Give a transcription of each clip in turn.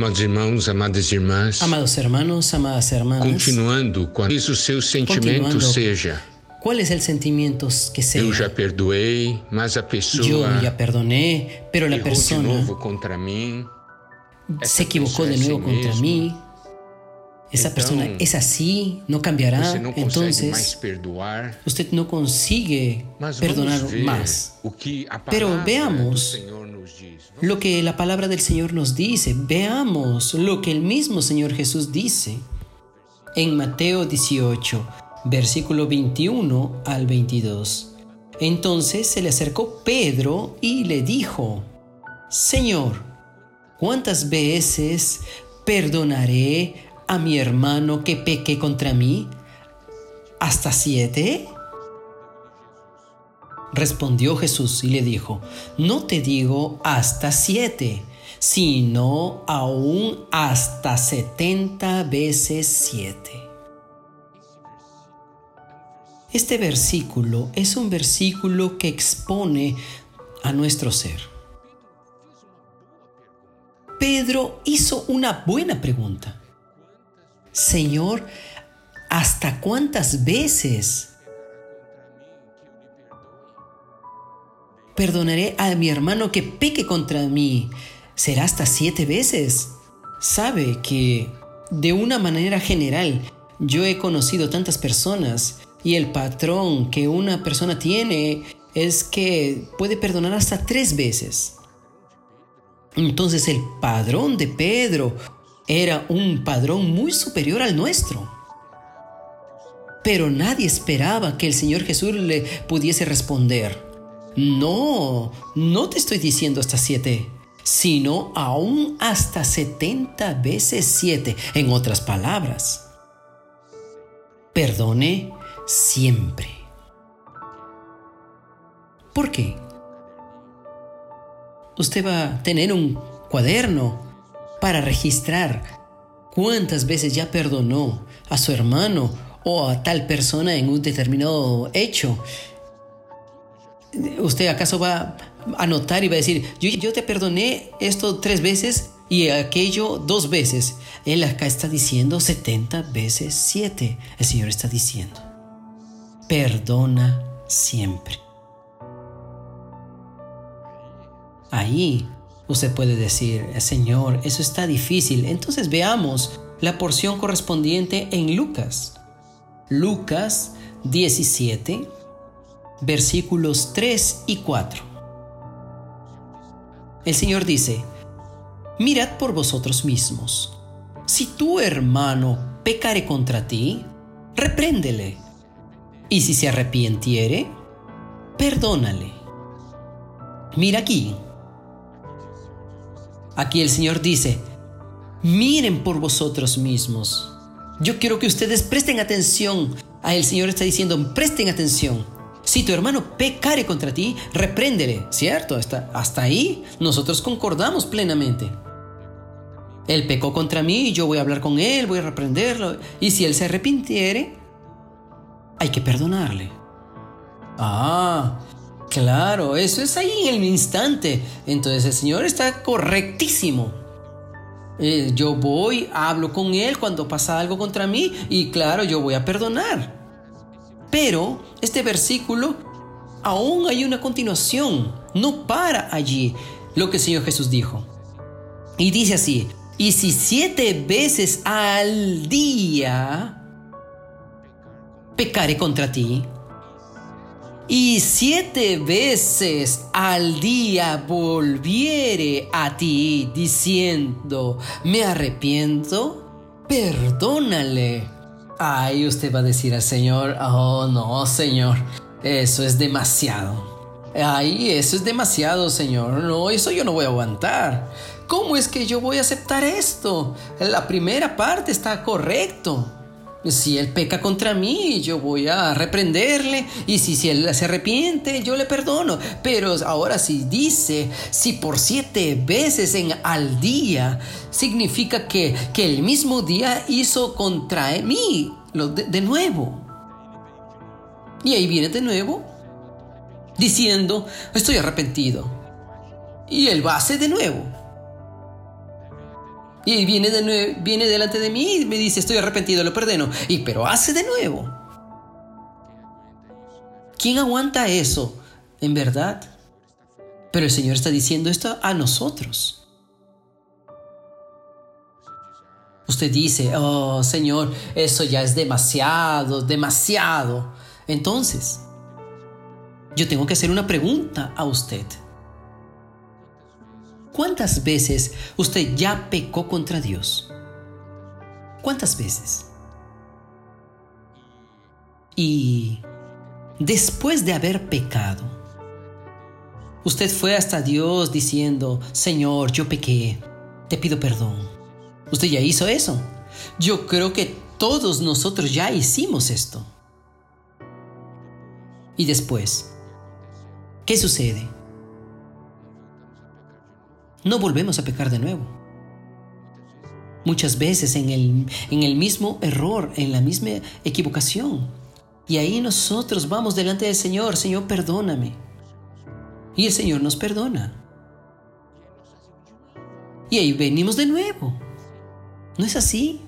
Amados irmãos, amadas irmãs, Amados hermanos, amadas hermanas, continuando, quais o seu sentimento Continuando. seja, ¿cuál es el sentimiento que sea? eu já perdoei, mas a Yo pessoa ya perdoné, pero la errou de persona novo contra mim. se equivocó de persona es nuevo sí contra mismo. Esa persona es así, no cambiará. Entonces, usted no consigue perdonar más. Pero veamos. Lo que la palabra del Señor nos dice, veamos lo que el mismo Señor Jesús dice en Mateo 18, versículo 21 al 22. Entonces se le acercó Pedro y le dijo, Señor, ¿cuántas veces perdonaré a mi hermano que peque contra mí? ¿Hasta siete? Respondió Jesús y le dijo, no te digo hasta siete, sino aún hasta setenta veces siete. Este versículo es un versículo que expone a nuestro ser. Pedro hizo una buena pregunta. Señor, ¿hasta cuántas veces perdonaré a mi hermano que peque contra mí? ¿Será hasta siete veces? Sabe que, de una manera general, yo he conocido tantas personas y el patrón que una persona tiene es que puede perdonar hasta tres veces. Entonces el padrón de Pedro era un padrón muy superior al nuestro. Pero nadie esperaba que el Señor Jesús le pudiese responder, no, no te estoy diciendo hasta siete, sino aún hasta setenta veces siete. En otras palabras, perdone siempre. ¿Por qué? Usted va a tener un cuaderno para registrar cuántas veces ya perdonó a su hermano o a tal persona en un determinado hecho. ¿Usted acaso va a anotar y va a decir, yo, te perdoné esto tres veces y aquello dos veces? Él acá está diciendo 70 veces 7. El Señor está diciendo, perdona siempre. Ahí usted puede decir, Señor, eso está difícil. Entonces veamos la porción correspondiente en Lucas. Lucas 17, versículos 3 y 4. El Señor dice, mirad por vosotros mismos. Si tu hermano pecare contra ti, repréndele. Y si se arrepintiere, perdónale. Mira aquí. Aquí el Señor dice, miren por vosotros mismos. Yo quiero que ustedes presten atención. El Señor está diciendo, presten atención. Si tu hermano pecare contra ti, repréndele, ¿cierto? Hasta, hasta ahí nosotros concordamos plenamente. Él pecó contra mí, yo voy a hablar con él, voy a reprenderlo. Y si él se arrepintiere, hay que perdonarle. Ah, claro, eso es ahí en el instante. Entonces el Señor está correctísimo. Eh, yo voy, hablo con Él cuando pasa algo contra mí y claro, yo voy a perdonar. Pero este versículo aún hay una continuación, no para allí lo que el Señor Jesús dijo. Y dice así, y si siete veces al día pecare contra ti, y siete veces al día volviere a ti diciendo, me arrepiento, perdónale. Ay, usted va a decir al Señor, oh no, Señor, eso es demasiado. Ay, eso es demasiado, Señor. No, eso yo no voy a aguantar. ¿Cómo es que yo voy a aceptar esto? La primera parte está correcto. Si él peca contra mí, yo voy a reprenderle. Y si, si él se arrepiente, yo le perdono. Pero ahora si dice, si por siete veces en al día, significa que, que el mismo día hizo contra mí lo de, de nuevo. Y ahí viene de nuevo diciendo, estoy arrepentido. Y él va a hacer de nuevo. Y viene, de viene delante de mí y me dice, estoy arrepentido, lo perdeno. Y pero hace de nuevo. ¿Quién aguanta eso? En verdad. Pero el Señor está diciendo esto a nosotros. Usted dice, oh Señor, eso ya es demasiado, demasiado. Entonces, yo tengo que hacer una pregunta a usted. ¿Cuántas veces usted ya pecó contra Dios? ¿Cuántas veces? Y después de haber pecado, usted fue hasta Dios diciendo, Señor, yo pequé, te pido perdón. Usted ya hizo eso. Yo creo que todos nosotros ya hicimos esto. Y después, ¿qué sucede? No volvemos a pecar de nuevo. Muchas veces en el, en el mismo error, en la misma equivocación. Y ahí nosotros vamos delante del Señor, Señor, perdóname. Y el Señor nos perdona. Y ahí venimos de nuevo. ¿No es así?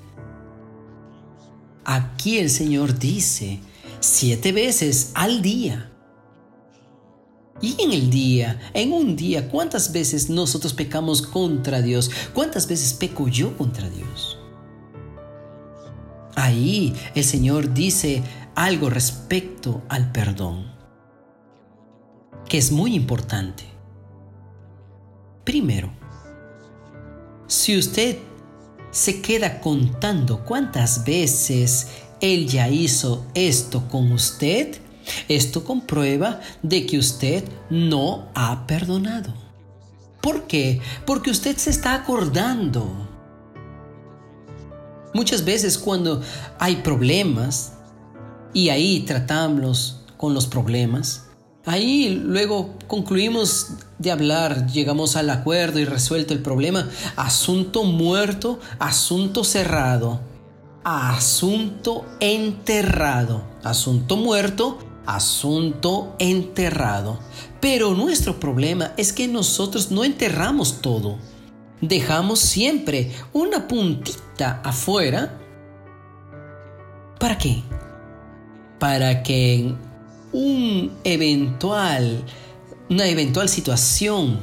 Aquí el Señor dice siete veces al día y en el día, en un día, ¿cuántas veces nosotros pecamos contra Dios? ¿Cuántas veces peco yo contra Dios? Ahí el Señor dice algo respecto al perdón, que es muy importante. Primero, si usted se queda contando cuántas veces Él ya hizo esto con usted, esto comprueba de que usted no ha perdonado. ¿Por qué? Porque usted se está acordando. Muchas veces cuando hay problemas y ahí tratamos con los problemas, ahí luego concluimos de hablar, llegamos al acuerdo y resuelto el problema, asunto muerto, asunto cerrado, asunto enterrado, asunto muerto, asunto enterrado. Pero nuestro problema es que nosotros no enterramos todo. Dejamos siempre una puntita afuera. ¿Para qué? Para que en un eventual, una eventual situación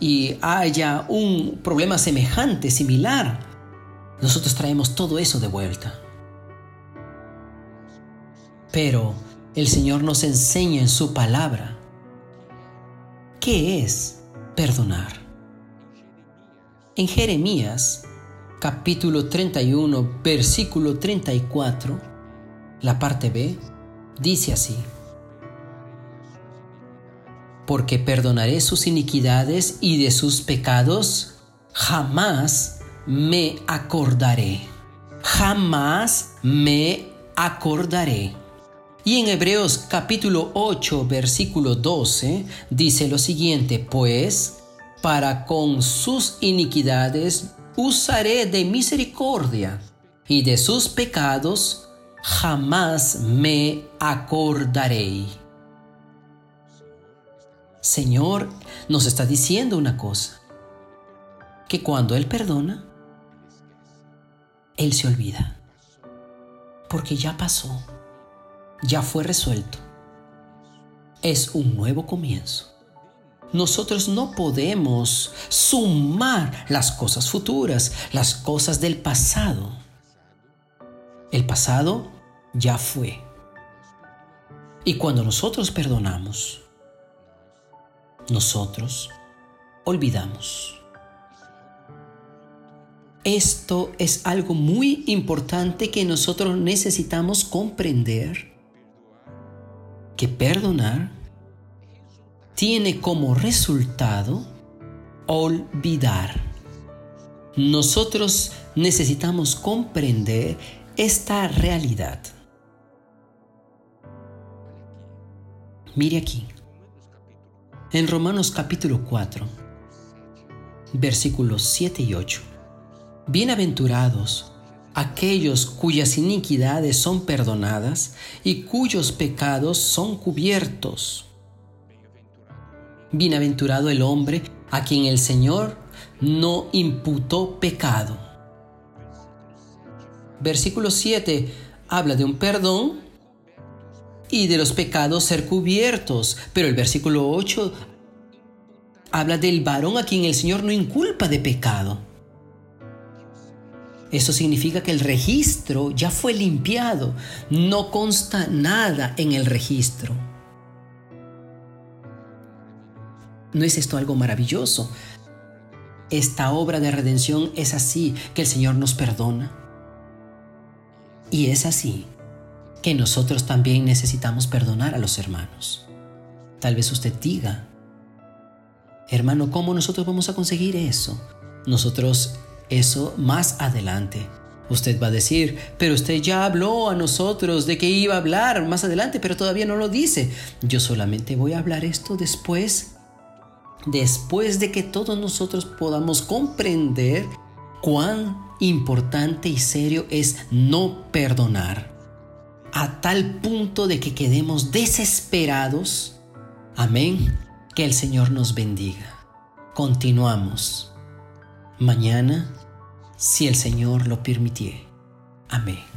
y haya un problema semejante, similar, nosotros traemos todo eso de vuelta. Pero el Señor nos enseña en su palabra qué es perdonar. En Jeremías capítulo 31 versículo 34, la parte B, dice así. Porque perdonaré sus iniquidades y de sus pecados jamás me acordaré. Jamás me acordaré. Y en Hebreos capítulo 8 versículo 12 dice lo siguiente, pues para con sus iniquidades usaré de misericordia y de sus pecados jamás me acordaré. Señor nos está diciendo una cosa, que cuando Él perdona, Él se olvida, porque ya pasó ya fue resuelto. Es un nuevo comienzo. Nosotros no podemos sumar las cosas futuras, las cosas del pasado. El pasado ya fue. Y cuando nosotros perdonamos, nosotros olvidamos. Esto es algo muy importante que nosotros necesitamos comprender que perdonar tiene como resultado olvidar. Nosotros necesitamos comprender esta realidad. Mire aquí, en Romanos capítulo 4, versículos 7 y 8. Bienaventurados aquellos cuyas iniquidades son perdonadas y cuyos pecados son cubiertos. Bienaventurado el hombre a quien el Señor no imputó pecado. Versículo 7 habla de un perdón y de los pecados ser cubiertos, pero el versículo 8 habla del varón a quien el Señor no inculpa de pecado. Eso significa que el registro ya fue limpiado, no consta nada en el registro. ¿No es esto algo maravilloso? Esta obra de redención es así que el Señor nos perdona. Y es así que nosotros también necesitamos perdonar a los hermanos. Tal vez usted diga, hermano, ¿cómo nosotros vamos a conseguir eso? Nosotros eso más adelante. Usted va a decir, pero usted ya habló a nosotros de que iba a hablar más adelante, pero todavía no lo dice. Yo solamente voy a hablar esto después después de que todos nosotros podamos comprender cuán importante y serio es no perdonar, a tal punto de que quedemos desesperados. Amén. Que el Señor nos bendiga. Continuamos. Mañana, si el Señor lo permitiere. Amén.